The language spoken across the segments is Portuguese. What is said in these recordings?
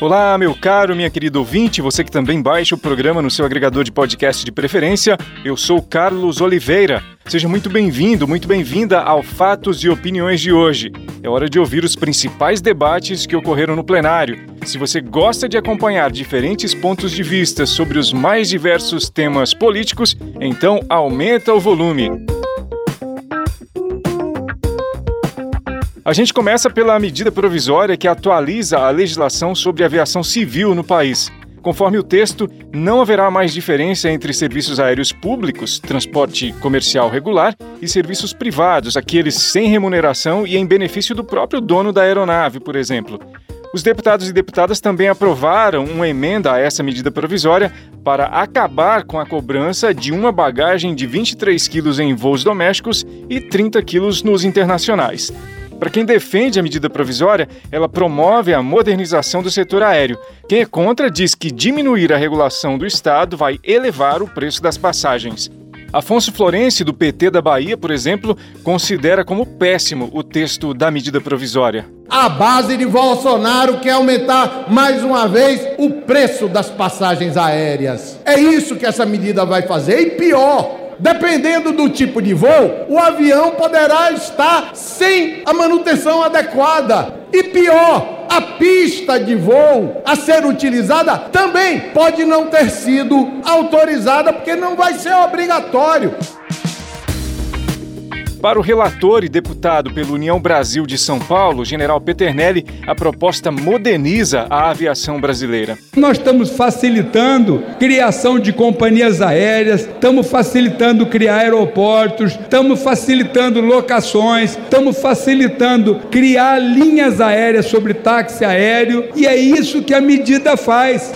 Olá, meu caro, minha querida ouvinte, você que também baixa o programa no seu agregador de podcast de preferência. Eu sou Carlos Oliveira. Seja muito bem-vindo, muito bem-vinda ao Fatos e Opiniões de hoje. É hora de ouvir os principais debates que ocorreram no plenário. Se você gosta de acompanhar diferentes pontos de vista sobre os mais diversos temas políticos, então aumenta o volume. A gente começa pela medida provisória que atualiza a legislação sobre aviação civil no país. Conforme o texto, não haverá mais diferença entre serviços aéreos públicos, transporte comercial regular, e serviços privados, aqueles sem remuneração e em benefício do próprio dono da aeronave, por exemplo. Os deputados e deputadas também aprovaram uma emenda a essa medida provisória para acabar com a cobrança de uma bagagem de 23 quilos em voos domésticos e 30 quilos nos internacionais. Para quem defende a medida provisória, ela promove a modernização do setor aéreo. Quem é contra diz que diminuir a regulação do Estado vai elevar o preço das passagens. Afonso Florenci, do PT da Bahia, por exemplo, considera como péssimo o texto da medida provisória. A base de Bolsonaro quer aumentar mais uma vez o preço das passagens aéreas. É isso que essa medida vai fazer. E pior, dependendo do tipo de voo, o avião poderá estar sem a manutenção adequada. E pior, a pista de voo a ser utilizada também pode não ter sido autorizada, porque não vai ser obrigatório. Para o relator e deputado pela União Brasil de São Paulo, general Peternelli, a proposta moderniza a aviação brasileira. Nós estamos facilitando criação de companhias aéreas, estamos facilitando criar aeroportos, estamos facilitando locações, estamos facilitando criar linhas aéreas sobre táxi aéreo, e é isso que a medida faz.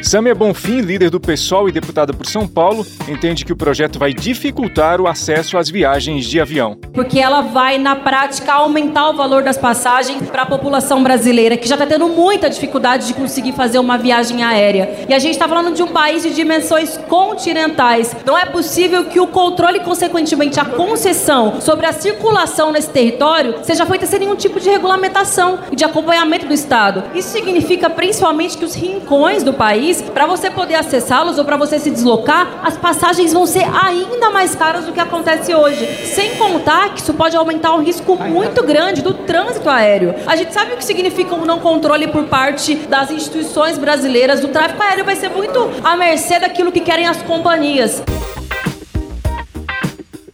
Samia Bonfim, líder do PSOL e deputada por São Paulo, entende que o projeto vai dificultar o acesso às viagens de avião. Porque ela vai, na prática, aumentar o valor das passagens para a população brasileira, que já está tendo muita dificuldade de conseguir fazer uma viagem aérea. E a gente está falando de um país de dimensões continentais. Não é possível que o controle e, consequentemente, a concessão sobre a circulação nesse território seja feita sem nenhum tipo de regulamentação e de acompanhamento do Estado. Isso significa, principalmente, que os rincões do país para você poder acessá-los ou para você se deslocar, as passagens vão ser ainda mais caras do que acontece hoje. Sem contar que isso pode aumentar um risco muito grande do trânsito aéreo. A gente sabe o que significa um não controle por parte das instituições brasileiras. O tráfego aéreo vai ser muito à mercê daquilo que querem as companhias.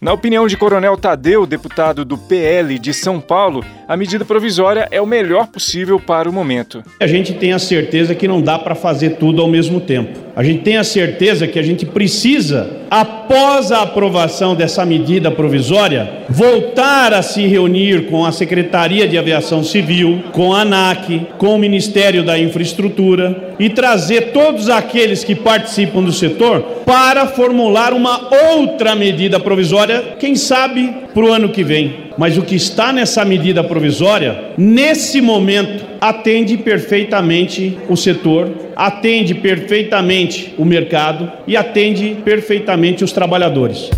Na opinião de Coronel Tadeu, deputado do PL de São Paulo, a medida provisória é o melhor possível para o momento. A gente tem a certeza que não dá para fazer tudo ao mesmo tempo. A gente tem a certeza que a gente precisa, após a aprovação dessa medida provisória, voltar a se reunir com a Secretaria de Aviação Civil, com a ANAC, com o Ministério da Infraestrutura e trazer todos aqueles que participam do setor para formular uma outra medida provisória quem sabe para o ano que vem. Mas o que está nessa medida provisória, nesse momento, atende perfeitamente o setor, atende perfeitamente o mercado e atende perfeitamente os trabalhadores.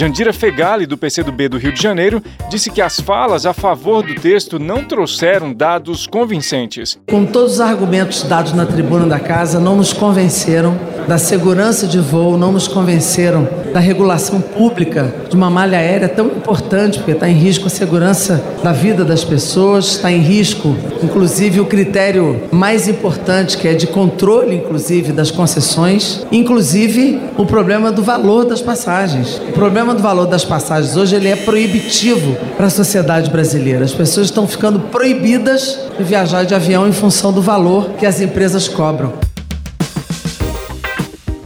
Jandira Fegali, do PCdoB do Rio de Janeiro, disse que as falas a favor do texto não trouxeram dados convincentes. Com todos os argumentos dados na tribuna da casa, não nos convenceram da segurança de voo, não nos convenceram da regulação pública de uma malha aérea tão importante, porque está em risco a segurança da vida das pessoas, está em risco, inclusive, o critério mais importante, que é de controle, inclusive, das concessões, inclusive o problema do valor das passagens. O problema do valor das passagens hoje ele é proibitivo para a sociedade brasileira. As pessoas estão ficando proibidas de viajar de avião em função do valor que as empresas cobram.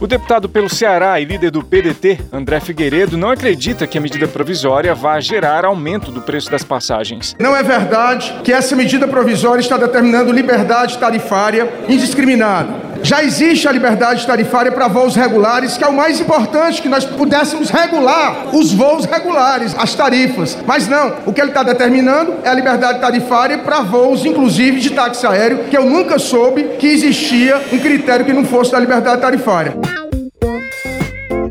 O deputado pelo Ceará e líder do PDT, André Figueiredo, não acredita que a medida provisória vá gerar aumento do preço das passagens. Não é verdade que essa medida provisória está determinando liberdade tarifária indiscriminada Já existe a liberdade tarifária para voos regulares, que é o mais importante, que nós pudéssemos regular os voos regulares, as tarifas. Mas não, o que ele está determinando é a liberdade tarifária para voos, inclusive de táxi aéreo, que eu nunca soube que existia um critério que não fosse da liberdade tarifária.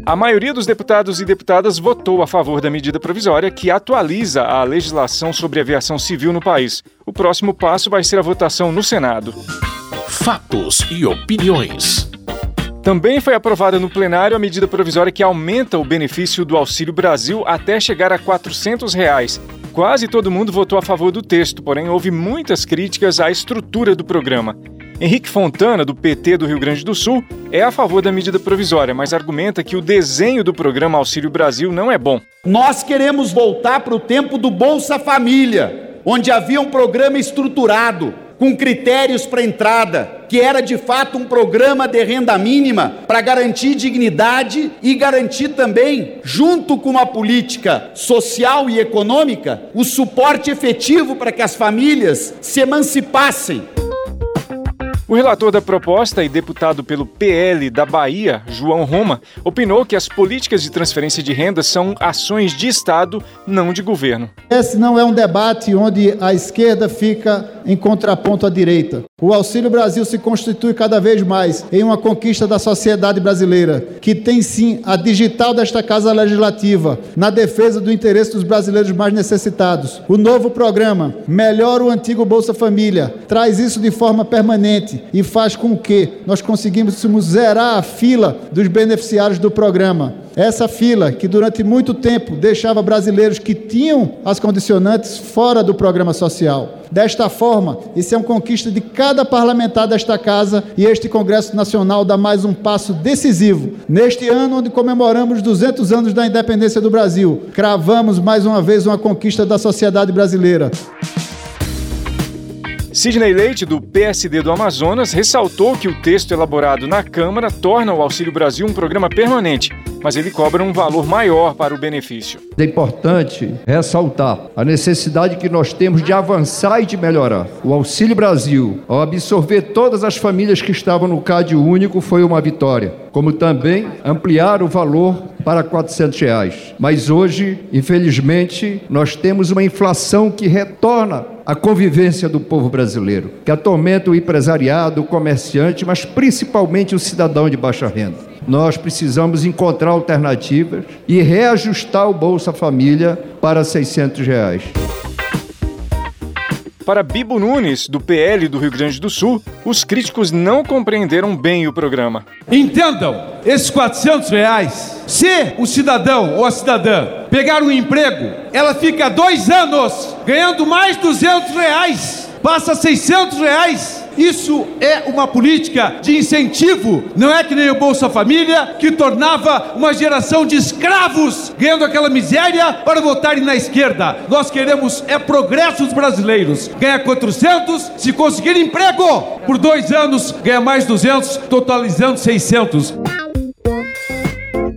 A maioria dos deputados e deputadas votou a favor da medida provisória que atualiza a legislação sobre aviação civil no país. O próximo passo vai ser a votação no Senado. Fatos e opiniões. Também foi aprovada no plenário a medida provisória que aumenta o benefício do Auxílio Brasil até chegar a 400 reais. Quase todo mundo votou a favor do texto, porém houve muitas críticas à estrutura do programa. Henrique Fontana, do PT do Rio Grande do Sul, é a favor da medida provisória, mas argumenta que o desenho do programa Auxílio Brasil não é bom. Nós queremos voltar para o tempo do Bolsa Família, onde havia um programa estruturado, com critérios para entrada, que era de fato um programa de renda mínima para garantir dignidade e garantir também, junto com uma política social e econômica, o suporte efetivo para que as famílias se emancipassem. O relator da proposta e deputado pelo PL da Bahia, João Roma, opinou que as políticas de transferência de renda são ações de Estado, não de governo. Esse não é um debate onde a esquerda fica em contraponto à direita. O Auxílio Brasil se constitui cada vez mais em uma conquista da sociedade brasileira, que tem sim a digital desta Casa Legislativa na defesa do interesse dos brasileiros mais necessitados. O novo programa melhora o antigo Bolsa Família, traz isso de forma permanente e faz com que nós conseguíssemos zerar a fila dos beneficiários do programa. Essa fila que durante muito tempo deixava brasileiros que tinham as condicionantes fora do programa social. Desta forma, isso é uma conquista de cada parlamentar desta casa e este Congresso Nacional dá mais um passo decisivo. Neste ano, onde comemoramos 200 anos da independência do Brasil, cravamos mais uma vez uma conquista da sociedade brasileira. Sidney Leite, do PSD do Amazonas, ressaltou que o texto elaborado na Câmara torna o Auxílio Brasil um programa permanente mas ele cobra um valor maior para o benefício. É importante ressaltar a necessidade que nós temos de avançar e de melhorar. O Auxílio Brasil, ao absorver todas as famílias que estavam no CAD único, foi uma vitória, como também ampliar o valor para 400 reais. Mas hoje, infelizmente, nós temos uma inflação que retorna a convivência do povo brasileiro, que atormenta o empresariado, o comerciante, mas principalmente o cidadão de baixa renda nós precisamos encontrar alternativas e reajustar o Bolsa Família para 600 reais. Para Bibo Nunes, do PL do Rio Grande do Sul, os críticos não compreenderam bem o programa. Entendam, esses 400 reais, se o cidadão ou a cidadã pegar um emprego, ela fica dois anos ganhando mais 200 reais, passa 600 reais isso é uma política de incentivo, não é que nem o Bolsa Família, que tornava uma geração de escravos ganhando aquela miséria para votarem na esquerda. Nós queremos é progresso dos brasileiros. Ganha 400, se conseguir emprego, por dois anos ganha mais 200, totalizando 600.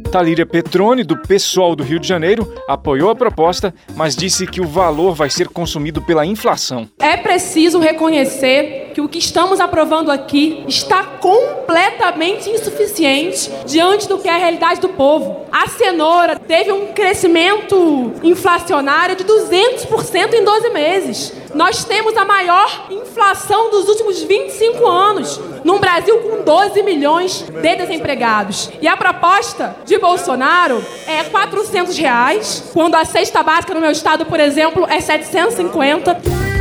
Talíria Petrone, do PSOL do Rio de Janeiro, apoiou a proposta, mas disse que o valor vai ser consumido pela inflação. É preciso reconhecer que o que estamos aprovando aqui está completamente insuficiente diante do que é a realidade do povo. A cenoura teve um crescimento inflacionário de 200% em 12 meses. Nós temos a maior inflação dos últimos 25 anos, num Brasil com 12 milhões de desempregados. E a proposta de Bolsonaro é 400 reais, quando a cesta básica no meu estado, por exemplo, é 750.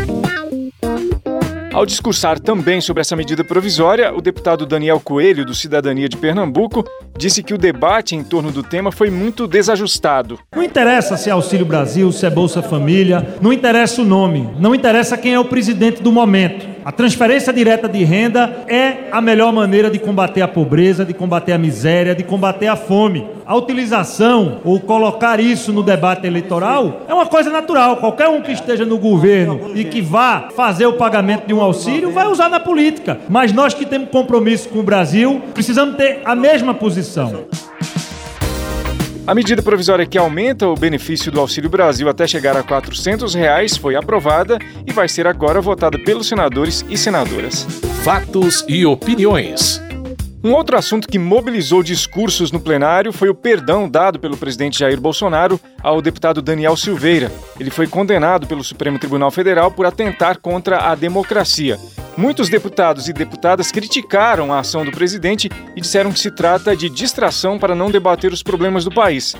Ao discursar também sobre essa medida provisória, o deputado Daniel Coelho, do Cidadania de Pernambuco, disse que o debate em torno do tema foi muito desajustado. Não interessa se é Auxílio Brasil, se é Bolsa Família, não interessa o nome, não interessa quem é o presidente do momento. A transferência direta de renda é a melhor maneira de combater a pobreza, de combater a miséria, de combater a fome. A utilização ou colocar isso no debate eleitoral é uma coisa natural. Qualquer um que esteja no governo e que vá fazer o pagamento de um auxílio vai usar na política. Mas nós que temos compromisso com o Brasil, precisamos ter a mesma posição. A medida provisória que aumenta o benefício do Auxílio Brasil até chegar a 400 reais foi aprovada e vai ser agora votada pelos senadores e senadoras. Fatos e opiniões. Um outro assunto que mobilizou discursos no plenário foi o perdão dado pelo presidente Jair Bolsonaro ao deputado Daniel Silveira. Ele foi condenado pelo Supremo Tribunal Federal por atentar contra a democracia. Muitos deputados e deputadas criticaram a ação do presidente e disseram que se trata de distração para não debater os problemas do país.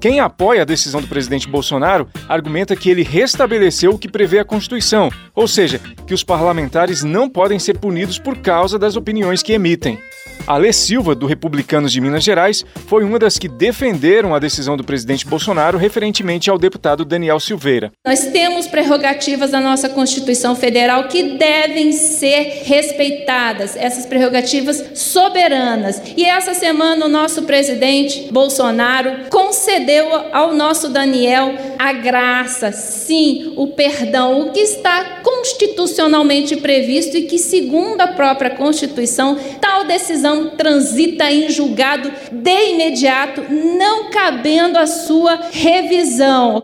Quem apoia a decisão do presidente Bolsonaro argumenta que ele restabeleceu o que prevê a Constituição, ou seja, que os parlamentares não podem ser punidos por causa das opiniões que emitem. Alê Silva, do Republicanos de Minas Gerais, foi uma das que defenderam a decisão do presidente Bolsonaro referentemente ao deputado Daniel Silveira. Nós temos prerrogativas da nossa Constituição Federal que devem ser respeitadas, essas prerrogativas soberanas. E essa semana o nosso presidente Bolsonaro concedeu ao nosso Daniel a graça, sim, o perdão, o que está constitucionalmente previsto e que, segundo a própria Constituição, tal decisão transita em julgado de imediato, não cabendo a sua revisão.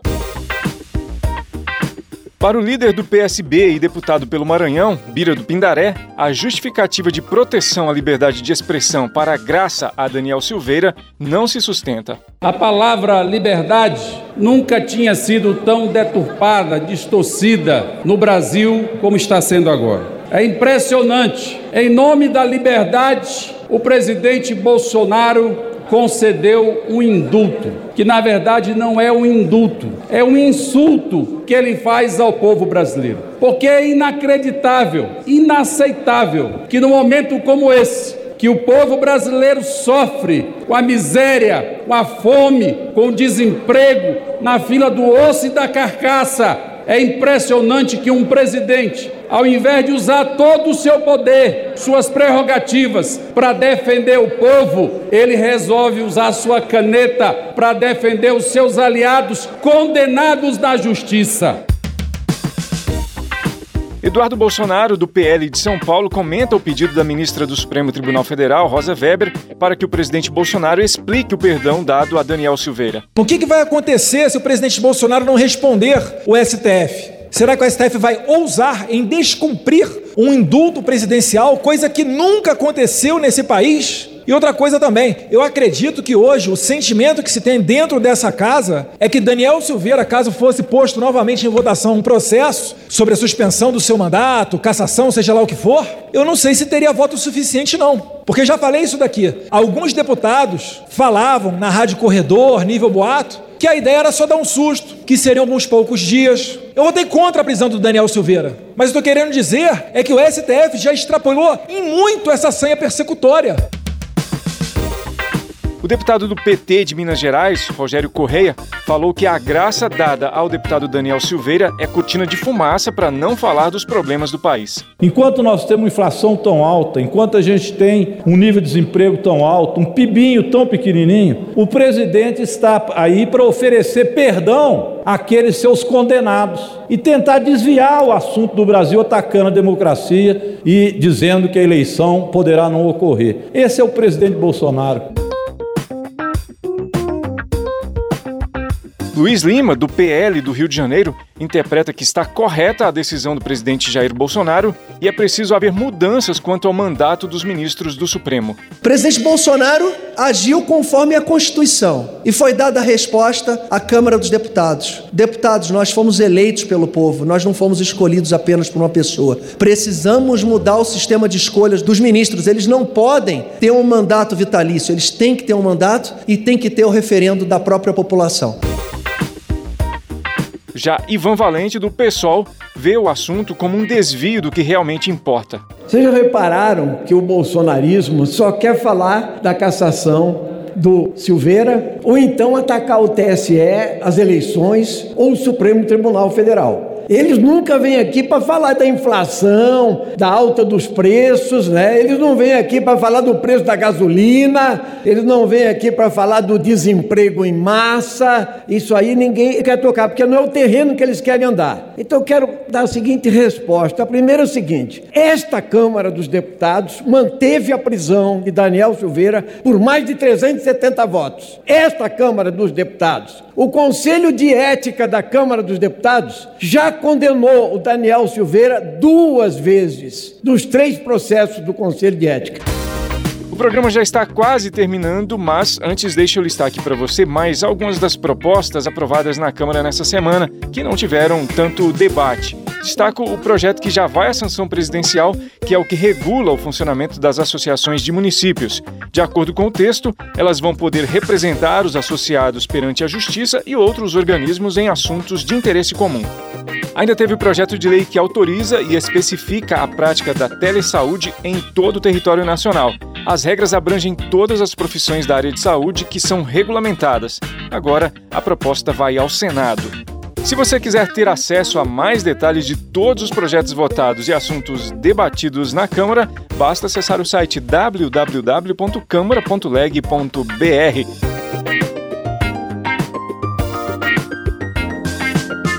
Para o líder do PSB e deputado pelo Maranhão, Bira do Pindaré, a justificativa de proteção à liberdade de expressão para a graça a Daniel Silveira não se sustenta. A palavra liberdade nunca tinha sido tão deturpada, distorcida no Brasil como está sendo agora. É impressionante. Em nome da liberdade, o presidente Bolsonaro concedeu um indulto, que na verdade não é um indulto, é um insulto que ele faz ao povo brasileiro. Porque é inacreditável, inaceitável que num momento como esse, que o povo brasileiro sofre com a miséria, com a fome, com o desemprego, na fila do osso e da carcaça, é impressionante que um presidente, ao invés de usar todo o seu poder, suas prerrogativas para defender o povo, ele resolve usar sua caneta para defender os seus aliados condenados na justiça. Eduardo Bolsonaro, do PL de São Paulo, comenta o pedido da ministra do Supremo Tribunal Federal, Rosa Weber, para que o presidente Bolsonaro explique o perdão dado a Daniel Silveira. O que, vai acontecer se o presidente Bolsonaro não responder o STF? Será que o STF vai ousar em descumprir um indulto presidencial, coisa que nunca aconteceu nesse país? E outra coisa também, eu acredito que hoje o sentimento que se tem dentro dessa casa é que Daniel Silveira, caso fosse posto novamente em votação um processo sobre a suspensão do seu mandato, cassação, seja lá o que for, eu não sei se teria voto suficiente não. Porque já falei isso daqui. Alguns deputados falavam na Rádio Corredor, nível boato, que a ideia era só dar um susto, que seriam alguns poucos dias. Eu votei contra a prisão do Daniel Silveira, mas estou querendo dizer é que o STF já extrapolou em muito essa sanha persecutória. O deputado do PT de Minas Gerais, Rogério Correia, falou que a graça dada ao deputado Daniel Silveira é cortina de fumaça para não falar dos problemas do país. Enquanto nós temos inflação tão alta, enquanto a gente tem um nível de desemprego tão alto, um pibinho tão pequenininho, o presidente está aí para oferecer perdão àqueles seus condenados e tentar desviar o assunto do Brasil atacando a democracia e dizendo que a eleição poderá não ocorrer. Esse é o presidente Bolsonaro. Luiz Lima, do PL do Rio de Janeiro, interpreta que está correta a decisão do presidente Jair Bolsonaro e é preciso haver mudanças quanto ao mandato dos ministros do Supremo. O presidente Bolsonaro agiu conforme a Constituição e foi dada a resposta à Câmara dos Deputados. Deputados, nós fomos eleitos pelo povo, nós não fomos escolhidos apenas por uma pessoa. Precisamos mudar o sistema de escolhas dos ministros. Eles não podem ter um mandato vitalício, eles têm que ter um mandato e têm que ter o referendo da própria população. Já Ivan Valente, do PSOL, vê o assunto como um desvio do que realmente importa. Vocês já repararam que o bolsonarismo só quer falar da cassação do Silveira ou então atacar o TSE, as eleições ou o Supremo Tribunal Federal. Eles nunca vêm aqui para falar da inflação, da alta dos preços, né? Eles não vêm aqui para falar do preço da gasolina, eles não vêm aqui para falar do desemprego em massa. Isso aí ninguém quer tocar, porque não é o terreno que eles querem andar. Então eu quero dar a seguinte resposta. A primeira é o seguinte: esta Câmara dos Deputados manteve a prisão de Daniel Silveira por mais de 370 votos. Esta Câmara dos Deputados. O Conselho de Ética da Câmara dos Deputados já condenou o Daniel Silveira duas vezes nos três processos do Conselho de Ética. programa já está quase terminando, mas antes deixa eu listar aqui para você mais algumas das propostas aprovadas na Câmara nessa semana que não tiveram tanto debate. Destaco o projeto que já vai à sanção presidencial, que é o que regula o funcionamento das associações de municípios. De acordo com o texto, elas vão poder representar os associados perante a Justiça e outros organismos em assuntos de interesse comum. Ainda teve o projeto de lei que autoriza e especifica a prática da telesaúde em todo o território nacional. As regras abrangem todas as profissões da área de saúde que são regulamentadas. Agora, a proposta vai ao Senado. Se você quiser ter acesso a mais detalhes de todos os projetos votados e assuntos debatidos na Câmara, basta acessar o site www.câmara.leg.br.